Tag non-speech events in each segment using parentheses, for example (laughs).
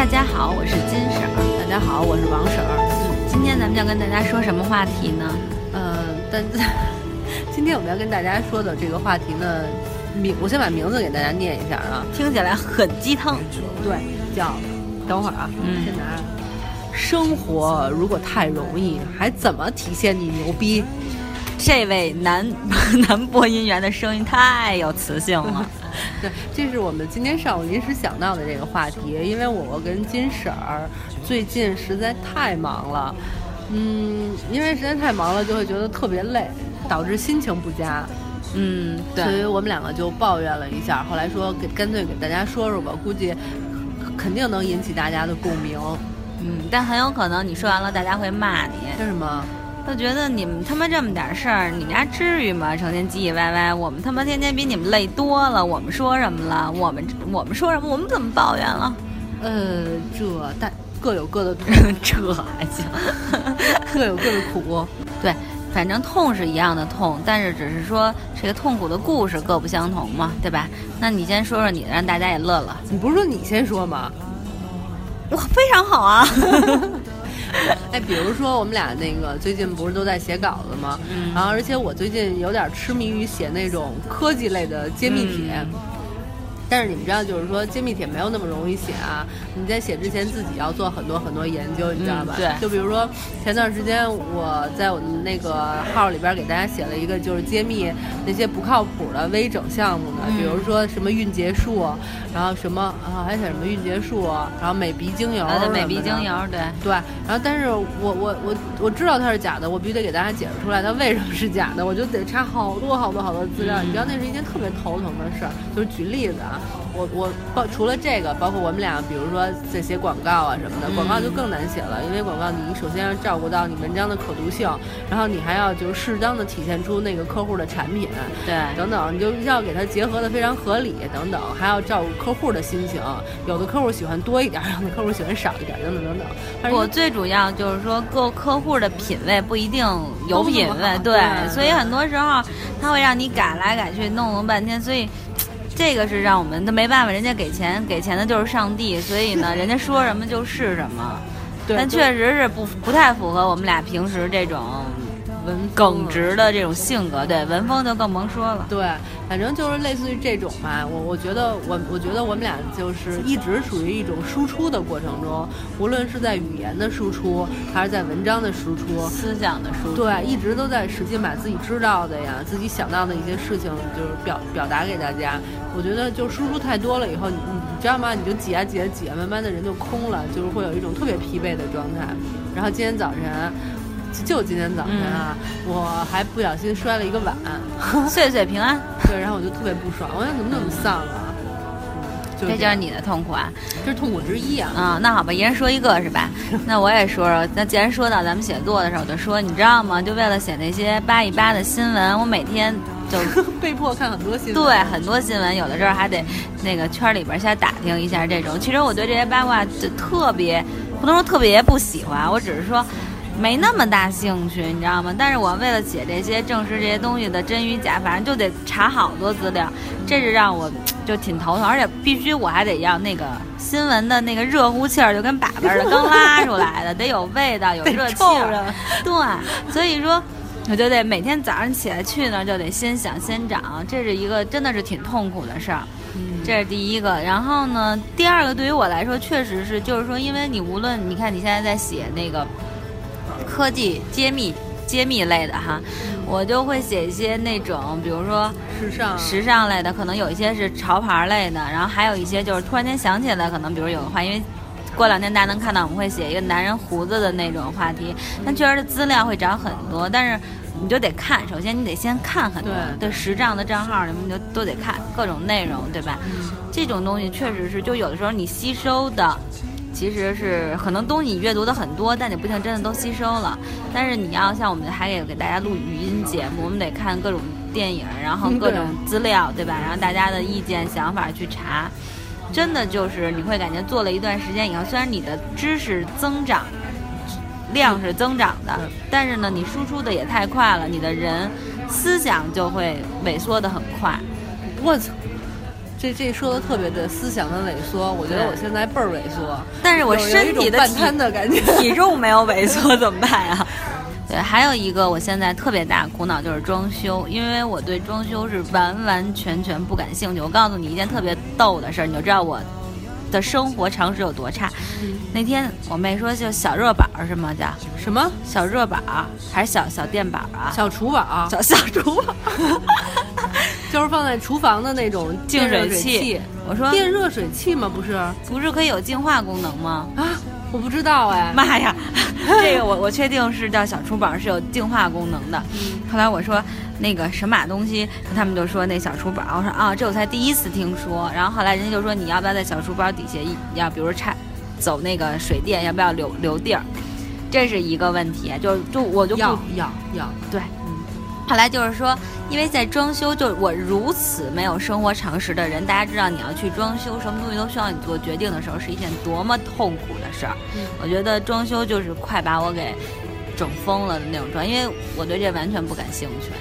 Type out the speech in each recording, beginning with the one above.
大家好，我是金婶儿。大家好，我是王婶儿。嗯，今天咱们要跟大家说什么话题呢？呃，但 (laughs) 今天我们要跟大家说的这个话题呢，名我先把名字给大家念一下啊，听起来很鸡汤。对，叫等会儿啊，嗯先拿。生活如果太容易，还怎么体现你牛逼？这位男 (laughs) 男播音员的声音太有磁性了。(laughs) 对，这是我们今天上午临时想到的这个话题，因为我跟金婶儿最近实在太忙了，嗯，因为实在太忙了，就会觉得特别累，导致心情不佳。嗯，所以，我们两个就抱怨了一下，后来说给干脆给大家说说吧，估计肯定能引起大家的共鸣。嗯，但很有可能你说完了，大家会骂你，为什么？都觉得你们他妈这么点事儿，你们家至于吗？成天唧唧歪歪，我们他妈天天比你们累多了。我们说什么了？我们我们说什么？我们怎么抱怨了？呃，这但各有各的痛，(laughs) 这还行。各有各的苦。对，反正痛是一样的痛，但是只是说这个痛苦的故事各不相同嘛，对吧？那你先说说你的，让大家也乐乐。你不是说你先说吗？我，非常好啊！(laughs) (laughs) 哎，比如说我们俩那个最近不是都在写稿子吗？嗯然后而且我最近有点痴迷于写那种科技类的揭秘帖。嗯但是你们知道，就是说揭秘帖没有那么容易写啊！你在写之前自己要做很多很多研究，你知道吧？嗯对就比如说前段时间我在我的那个号里边给大家写了一个，就是揭秘那些不靠谱的微整项目的，嗯比如说什么孕结束，然后什么啊还写什么孕结束，然后美鼻精油呃，什么的，美鼻精油，对，对，然后但是我我我我知道它是假的，我必须得给大家解释出来它为什么是假的，我就得查好多好多好多资料。你知道那是一件特别头疼的事儿。就是举例子啊，我我包除了这个，包括我们俩，比如说在写广告啊什么的，广告就更难写了，因为广告你首先要照顾到你文章的可读性，然后你还要就是适当的体现出那个客户的产品，对，等等，你就要给它结合的非常合理，等等，还要照顾客户的心情，有的客户喜欢多一点，有的客户喜欢少一点，等等等等。我最主要就是说，各客户的品味不一定有品味，对，对所以很多时候他会让你改来改去，弄弄半天，所以。这个是让我们都没办法，人家给钱，给钱的就是上帝，所以呢，人家说什么就是什么。(laughs) 但确实是不不太符合我们俩平时这种文耿直的这种性格，对文风就更甭说了。对，反正就是类似于这种吧。我我觉得我我觉得我们俩就是一直属于一种输出的过程中，无论是在语言的输出，还是在文章的输出，思想的输出，对，一直都在使劲把自己知道的呀，自己想到的一些事情，就是表表达给大家。我觉得就输出太多了以后，你你你知道吗？你就挤啊挤啊挤啊，慢慢的人就空了，就是会有一种特别疲惫的状态。然后今天早晨。就就今天早晨啊，我还不小心摔了一个碗，(laughs) 岁岁平安，对，然后我就特别不爽，我想怎么那么丧啊？就这就是你的痛苦啊。这是痛苦之一啊！啊、那好吧，一人说一个是吧？(laughs) 那我也说说。那既然说到咱们写作的时候，我就说，你知道吗？就为了写那些扒一扒的新闻，我每天就 (laughs) 被迫看很多新闻，对很多新闻，有的时候还得那个圈里边先打听一下这种。其实我对这些八卦就特别，不能说特别不喜欢，我只是说。没那么大兴趣，你知道吗？但是我为了写这些证实这些东西的真与假，反正就得查好多资料，这是让我就挺头疼，而且必须我还得要那个新闻的那个热乎气儿，就跟粑粑似的，刚拉出来的，得有味道，有热气儿。对，所以说我就得每天早上起来去那儿就得先想先长，这是一个真的是挺痛苦的事儿。这是第一个，然后呢，第二个对于我来说确实是，就是说，因为你无论你看你现在在写那个科技揭秘揭秘类的哈，我就会写一些那种，比如说时尚时尚类的，可能有一些是潮牌类的，然后还有一些就是突然间想起来，可能比如有个话，因为过两天大家能看到，我们会写一个男人胡子的那种话题，但确实资料会找很多，但是你就得看，首先你得先看很多，对对时尚的账号你们就都得看各种内容，对吧？这种东西确实是，就有的时候你吸收的。其实是可能东西你阅读的很多，但你不一定真的都吸收了。但是你要像我们还得给大家录语音节目，我们得看各种电影，然后嗯各种资料，对吧？然后大家的意见想法去查，真的就是你会感觉做了一段时间以后，虽然你的知识增长量是增长的，但是呢，你输出的也太快了，你的人思想就会萎缩的很快。我操，这这说的特别对，思想的萎缩，我觉得我现在倍儿萎缩，但是我身体的半瘫的感觉，体 (laughs) 重没有萎缩怎么办呀？(laughs) 对，还有一个我现在特别大苦恼就是装修，因为我对装修是完完全全不感兴趣。我告诉你一件特别逗的事儿，你就知道我的生活常识有多差。那天我妹说就小热宝是吗？叫什么小热宝还是小小电宝啊？小厨宝，小小厨宝，(laughs) 就是放在厨房的那种净水器。我说电热水器吗？不是，不是可以有净化功能吗？啊，我不知道哎。妈呀，(laughs) 这个我我确定是叫小厨宝是有净化功能的。后来我说那个神马东西，他们就说那小厨宝，我说啊，这我才第一次听说。然后后来人家就说你要不要在小厨宝底下要，比如插走那个水电，要不要留留地儿？这是一个问题，就就我就不要要要对。后来就是说，因为在装修，就我如此没有生活常识的人，大家知道你要去装修，什么东西都需要你做决定的时候，是一件多么痛苦的事儿。我觉得装修就是快把我给整疯了的那种装，因为我对这完全不感兴趣。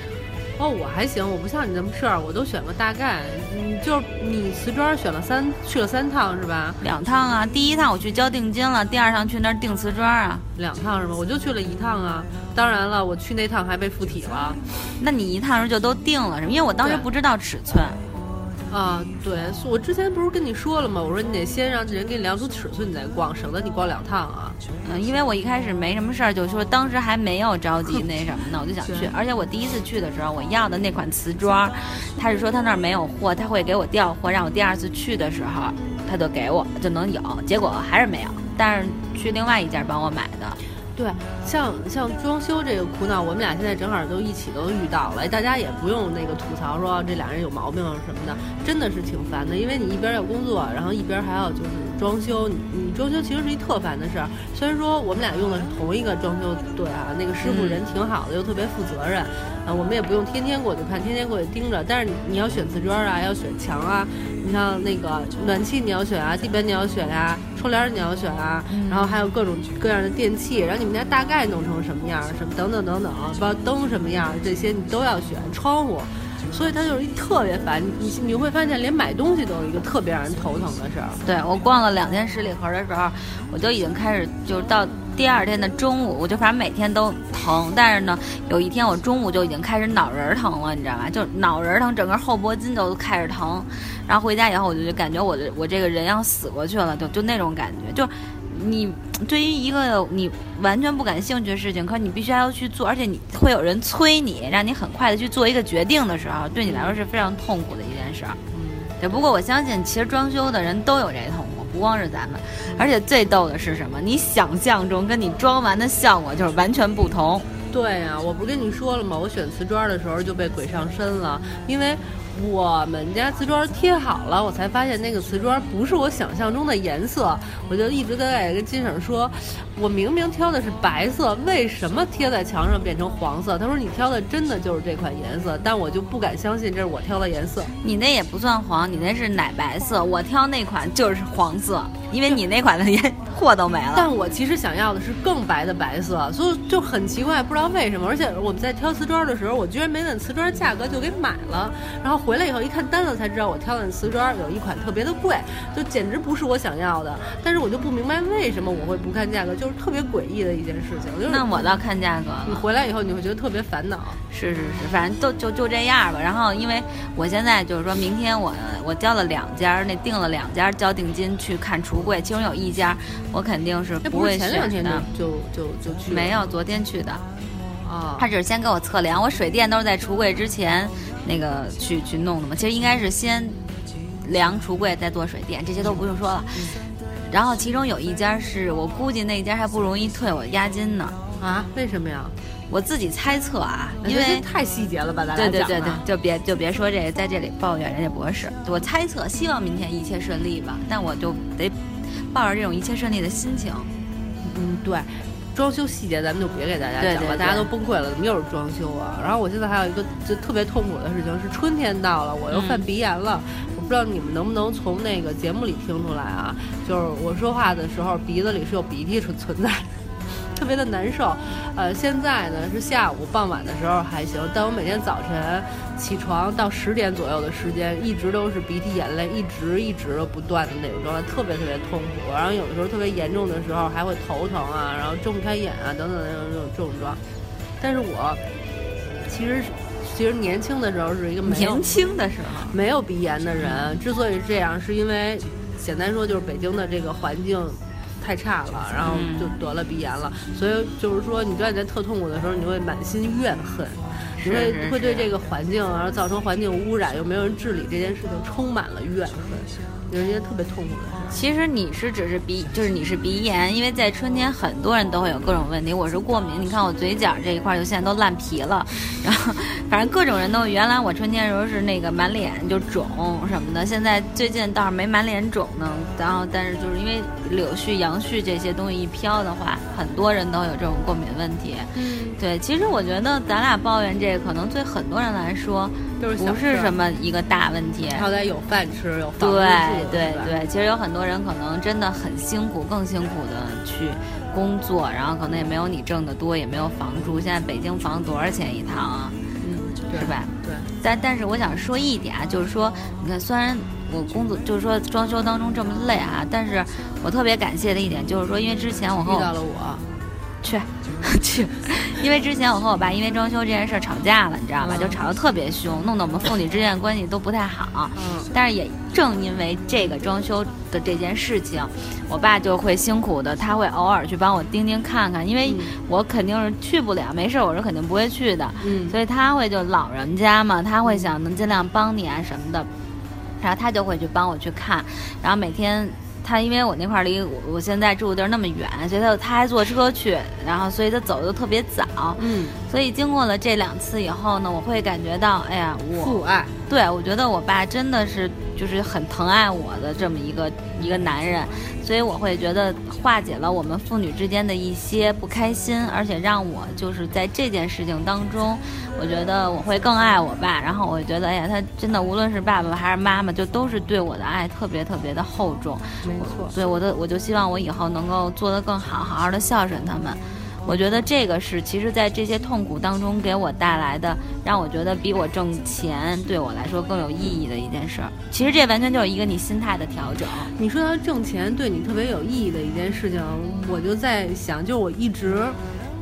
哦，我还行，我不像你那么事儿，我都选个大概。你，就是你瓷砖选了三，去了三趟是吧？两趟啊，第一趟我去交定金了，第二趟去那儿订瓷砖啊。两趟是吧？我就去了一趟啊。当然了，我去那趟还被附体了。那你一趟时候就都定了是吗？因为我当时不知道尺寸。啊，对，我之前不是跟你说了吗？我说你得先让人给你量出尺寸，你再逛，省得你逛两趟啊。嗯，因为我一开始没什么事儿，就说当时还没有着急那什么呢，我就想去。(laughs) 而且我第一次去的时候，我要的那款瓷砖，他是说他那儿没有货，他会给我调货，让我第二次去的时候他就给我就能有。结果还是没有，但是去另外一家帮我买的。对，像像装修这个苦恼，我们俩现在正好都一起都遇到了，大家也不用那个吐槽说这俩人有毛病什么的，真的是挺烦的，因为你一边要工作，然后一边还要就是装修，你你装修其实是一特烦的事儿。虽然说我们俩用的是同一个装修队啊，那个师傅人挺好的，又特别负责任，啊，我们也不用天天过去看，天天过去盯着，但是你要选瓷砖啊，要选墙啊。你像那个暖气你要选啊，地板你要选啊，窗帘你要选啊，然后还有各种各样的电器，然后你们家大概弄成什么样，什么等等等等，包括灯什么样，这些你都要选。窗户，所以他就是一特别烦。你你会发现，连买东西都是一个特别让人头疼的事儿。对我逛了两天十里河的时候，我就已经开始就到。第二天的中午，我就反正每天都疼，但是呢，有一天我中午就已经开始脑仁疼了，你知道吧？就脑仁疼，整个后脖筋都开始疼。然后回家以后，我就感觉我的我这个人要死过去了，就就那种感觉。就你对于一个你完全不感兴趣的事情，可你必须还要去做，而且你会有人催你，让你很快的去做一个决定的时候，对你来说是非常痛苦的一件事儿。嗯，对。不过我相信，其实装修的人都有这痛苦。不光是咱们，而且最逗的是什么？你想象中跟你装完的效果就是完全不同。对呀，我不是跟你说了吗？我选瓷砖的时候就被鬼上身了，因为。我们家瓷砖贴好了，我才发现那个瓷砖不是我想象中的颜色。我就一直在跟金婶说，我明明挑的是白色，为什么贴在墙上变成黄色？他说你挑的真的就是这款颜色，但我就不敢相信这是我挑的颜色。你那也不算黄，你那是奶白色，我挑那款就是黄色，因为你那款的颜货都没了。但我其实想要的是更白的白色，所以就很奇怪，不知道为什么。而且我们在挑瓷砖的时候，我居然没问瓷砖价格就给买了，然后。回来以后一看单子才知道，我挑的瓷砖有一款特别的贵，就简直不是我想要的。但是我就不明白为什么我会不看价格，就是特别诡异的一件事情。那我倒看价格。你回来以后你会觉得特别烦恼。是是是，反正就就就这样吧。然后因为我现在就是说明天我我交了两家，那订了两家交定金去看橱柜，其中有一家我肯定是不会选的。就就就去？没有，昨天去的。啊。他只是先给我测量，我水电都是在橱柜之前。那个去去弄的嘛，其实应该是先量橱柜，再做水电，这些都不用说了。然后其中有一家是我估计那家还不容易退我押金呢。啊？为什么呀？我自己猜测啊，因为太细节了吧？咱俩对对对对，就别就别说这在这里抱怨人家博士。我猜测，希望明天一切顺利吧。但我就得抱着这种一切顺利的心情。嗯，对。装修细节咱们就别给大家讲了，大家都崩溃了，怎么又是装修啊？然后我现在还有一个就特别痛苦的事情是春天到了，我又犯鼻炎了。我不知道你们能不能从那个节目里听出来啊？就是我说话的时候鼻子里是有鼻涕存存在。特别的难受。呃，现在呢是下午傍晚的时候还行，但我每天早晨起床到十点左右的时间，一直都是鼻涕眼泪一直一直不断的那种状态，特别特别痛苦。然后有的时候特别严重的时候还会头疼啊，然后睁不开眼啊等等那种这种症状。但是我其实其实年轻的时候是一个没年轻的时候，没有鼻炎的人，之所以是这样，是因为简单说就是北京的这个环境太差了，然后就得了鼻炎了。所以就是说，你知道你在特痛苦的时候，你会满心怨恨，你会会对这个环境，然后造成环境污染又没有人治理这件事情充满了怨恨，有一个特别痛苦的。其实你是只是鼻，就是你是鼻炎，因为在春天很多人都会有各种问题。我是过敏，你看我嘴角这一块儿就现在都烂皮了，然后反正各种人都。原来我春天的时候是那个满脸就肿什么的，现在最近倒是没满脸肿呢。然后但是就是因为柳絮、杨絮这些东西一飘的话，很多人都有这种过敏问题。嗯，对，其实我觉得咱俩抱怨这个，可能对很多人来说就是不是什么一个大问题。好歹有饭吃，有房住，对对，其实有很多人可能真的很辛苦，更辛苦的去工作，然后可能也没有你挣的多，也没有房住。现在北京房多少钱一套啊？嗯，对是吧？对，但但是我想说一点啊，就是说，你看，虽然我工作就是说装修当中这么累啊，但是我特别感谢的一点就是说，因为之前我和我遇到了我，去去，因为之前我和我爸因为装修这件事儿吵架了，你知道吧？嗯就吵得特别凶，弄得我们父女之间的关系都不太好。嗯但是也正因为这个装修的这件事情，我爸就会辛苦的，他会偶尔去帮我盯盯看看，因为嗯我肯定是去不了，没事儿我是肯定不会去的，嗯，所以他会就老人家嘛，他会想能尽量帮你啊什么的，然后他就会去帮我去看，然后每天。他因为我那块儿离我我现在住的地儿那么远，所以他他还坐车去，然后所以他走的都特别早，嗯，所以经过了这两次以后呢，我会感觉到，哎呀，我父爱，对，我觉得我爸真的是就是很疼爱我的这么一个一个男人，所以我会觉得化解了我们父女之间的一些不开心，而且让我就是在这件事情当中，我觉得我会更爱我爸，然后我觉得，哎呀，他真的无论是爸爸还是妈妈，就都是对我的爱特别特别的厚重。没错，对我的，我就希望我以后能够做得更好，好好的孝顺他们。我觉得这个是，其实，在这些痛苦当中给我带来的，让我觉得比我挣钱对我来说更有意义的一件事儿。其实这完全就是一个你心态的调整。你说到挣钱对你特别有意义的一件事情，我就在想，就我一直，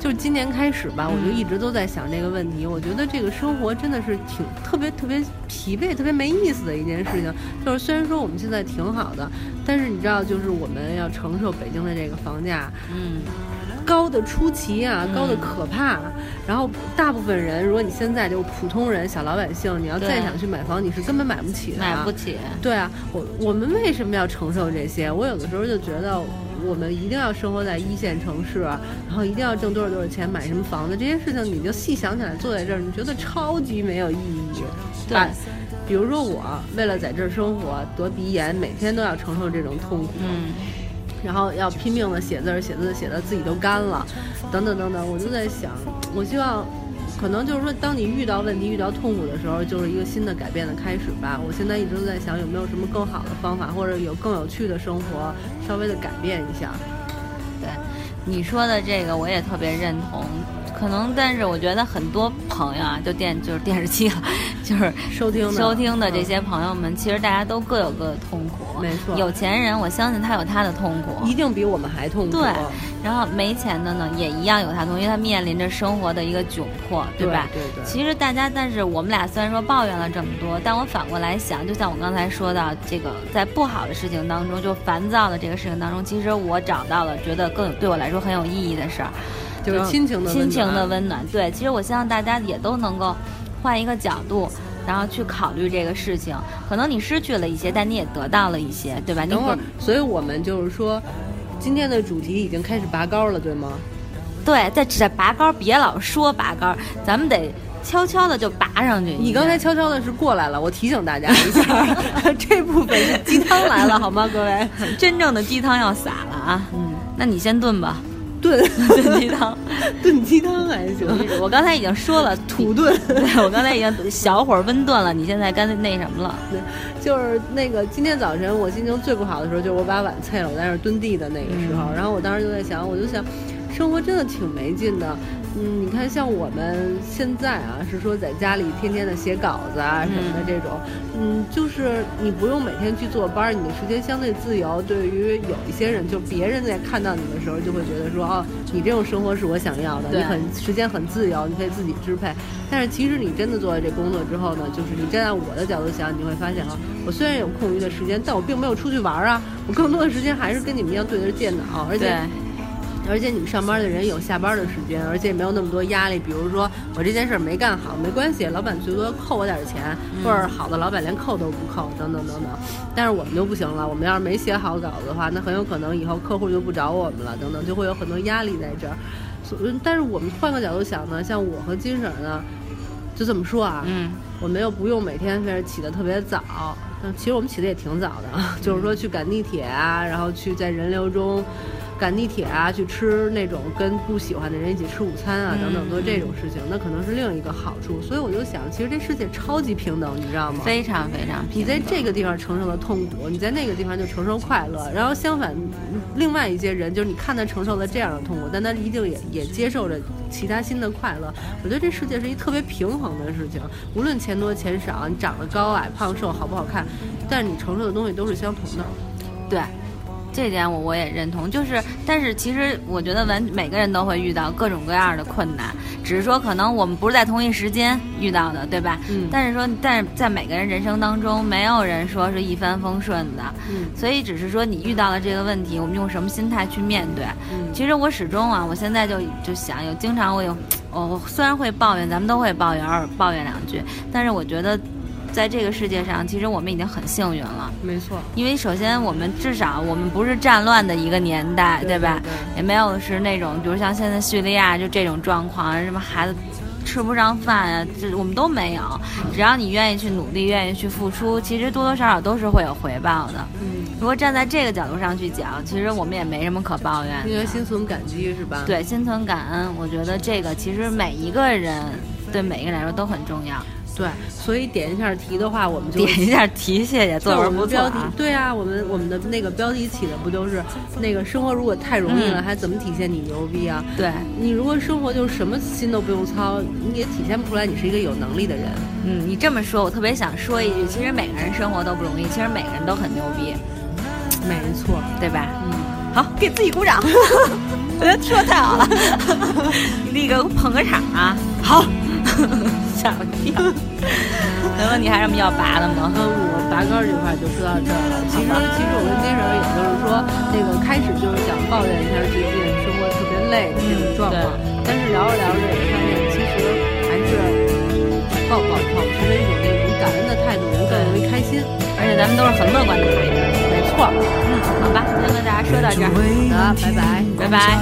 就是今年开始吧，我就一直都在想这个问题。我觉得这个生活真的是挺特别特别疲惫、特别没意思的一件事情。就是虽然说我们现在挺好的，但是你知道，就是我们要承受北京的这个房价嗯，高的出奇啊，嗯高的可怕。然后大部分人，如果你现在就是普通人、小老百姓，你要再想去买房，你是根本买不起的、啊，买不起。对啊，我我们为什么要承受这些？我有的时候就觉得，我们一定要生活在一线城市，然后一定要挣多少多少钱买什么房子，这些事情你就细想起来，坐在这儿，你觉得超级没有意义。对把比如说我为了在这儿生活得鼻炎，每天都要承受这种痛苦，嗯，然后要拼命的写字，写字写的自己都干了，等等等等，我就在想，我希望。可能就是说，当你遇到问题、遇到痛苦的时候，就是一个新的改变的开始吧。我现在一直都在想，有没有什么更好的方法，或者有更有趣的生活，稍微的改变一下。对，你说的这个我也特别认同。可能，但是我觉得很多朋友啊，就电就是电视机了，就是收听收听的这嗯些朋友们，其实大家都各有各的痛苦。没错有钱人我相信他有他的痛苦，一定比我们还痛苦。对然后没钱的呢，也一样有他痛苦，因为他面临着生活的一个窘迫，对吧？对对其实大家，但是我们俩虽然说抱怨了这么多，但我反过来想，就像我刚才说到，这个在不好的事情当中，就烦躁的这个事情当中，其实我找到了觉得更有对我来说很有意义的事儿，就是亲情的亲情的温暖。对，其实我希望大家也都能够换一个角度。然后去考虑这个事情，可能你失去了一些，但你也得到了一些，对吧？你等会儿，所以我们就是说，今天的主题已经开始拔高了，对吗？对，在这拔高，别老说拔高，咱们得悄悄的就拔上去。你刚才悄悄的是过来了，我提醒大家一下，(laughs) 这部分是鸡汤来了，好吗，各位？真正的鸡汤要洒了啊！嗯，那你先炖吧，炖炖鸡汤。(laughs) 炖鸡汤还行，我刚才已经说了土炖。对我刚才已经小火温炖了，你现在干脆那什么了？对，就是那个今天早晨我心情最不好的时候，就是我把碗碎了，我在那儿蹲地的那个时候，然后我当时就在想，我就想，生活真的挺没劲的。嗯，你看，像我们现在啊，是说在家里天天的写稿子啊什么的这种，嗯，就是你不用每天去坐班，你的时间相对自由。对于有一些人，就别人在看到你的时候，就会觉得说，哦，你这种生活是我想要的，你很时间很自由，你可以自己支配。但是其实你真的做了这工作之后呢，就是你站在我的角度想，你会发现啊，我虽然有空余的时间，但我并没有出去玩啊，我更多的时间还是跟你们一样对着电脑，而且。而且你们上班的人有下班的时间，而且没有那么多压力。比如说我这件事没干好，没关系，老板最多扣我点钱，或者好的老板连扣都不扣，等等等等。但是我们就不行了，我们要是没写好稿子的话，那很有可能以后客户就不找我们了，等等，就会有很多压力在这儿。所，但是我们换个角度想呢，像我和金婶呢，就这么说啊，嗯，我们又不用每天非得起得特别早，但其实我们起得也挺早的，(laughs) 就是说去赶地铁啊，然后去在人流中。赶地铁啊，去吃那种跟不喜欢的人一起吃午餐啊，等等做这种事情，那可能是另一个好处。所以我就想，其实这世界超级平等，你知道吗？非常非常平等。你在这个地方承受了痛苦，你在那个地方就承受快乐。然后相反，另外一些人就是你看他承受了这样的痛苦，但他一定也也接受着其他新的快乐。我觉得这世界是一特别平衡的事情，无论钱多钱少，你长得高矮胖瘦好不好看，但是你承受的东西都是相同的。对。这点我我也认同，就是，但是其实我觉得完每个人都会遇到各种各样的困难，只是说可能我们不是在同一时间遇到的，对吧？嗯。但是说，但是在每个人人生当中，没有人说是一帆风顺的。嗯。所以只是说你遇到了这个问题，我们用什么心态去面对？嗯。其实我始终啊，我现在就就想，有经常我有，我虽然会抱怨，咱们都会抱怨，偶尔抱怨两句，但是我觉得。在这个世界上，其实我们已经很幸运了。没错，因为首先我们至少我们不是战乱的一个年代，对吧？也没有是那种，比如像现在叙利亚就这种状况，什么孩子吃不上饭啊，这我们都没有。只要你愿意去努力，愿意去付出，其实多多少少都是会有回报的。嗯，如果站在这个角度上去讲，其实我们也没什么可抱怨。应该心存感激是吧？对，心存感恩，我觉得这个其实每一个人对每一个人来说都很重要。对，所以点一下题的话，我们就点一下题，谢谢。作文不标题，对啊，我们我们的那个标题起的不就是那个生活如果太容易了，还怎么体现你牛逼啊？对你如果生活就是什么心都不用操，你也体现不出来你是一个有能力的人。嗯，你这么说，我特别想说一句，其实每个人生活都不容易，其实每个人都很牛逼，没错，对吧？嗯，好，给自己鼓掌，我觉得说太好了，(laughs) 立个捧个场啊，好。(laughs) 吓我一跳！(laughs) 能问你还有什么要拔的吗？嗯，我拔高这块就说到这儿了。其实，其实我跟金婶也就是说，那个开始就是想抱怨一下最近生活特别累的这种状况。但是聊着聊着也发现，其实还是抱保保持着一种那种感恩的态度，人更容易开心。而且咱们都是很乐观的态度。没错。嗯，好吧，先跟大家说到这儿。好的，拜拜，拜拜。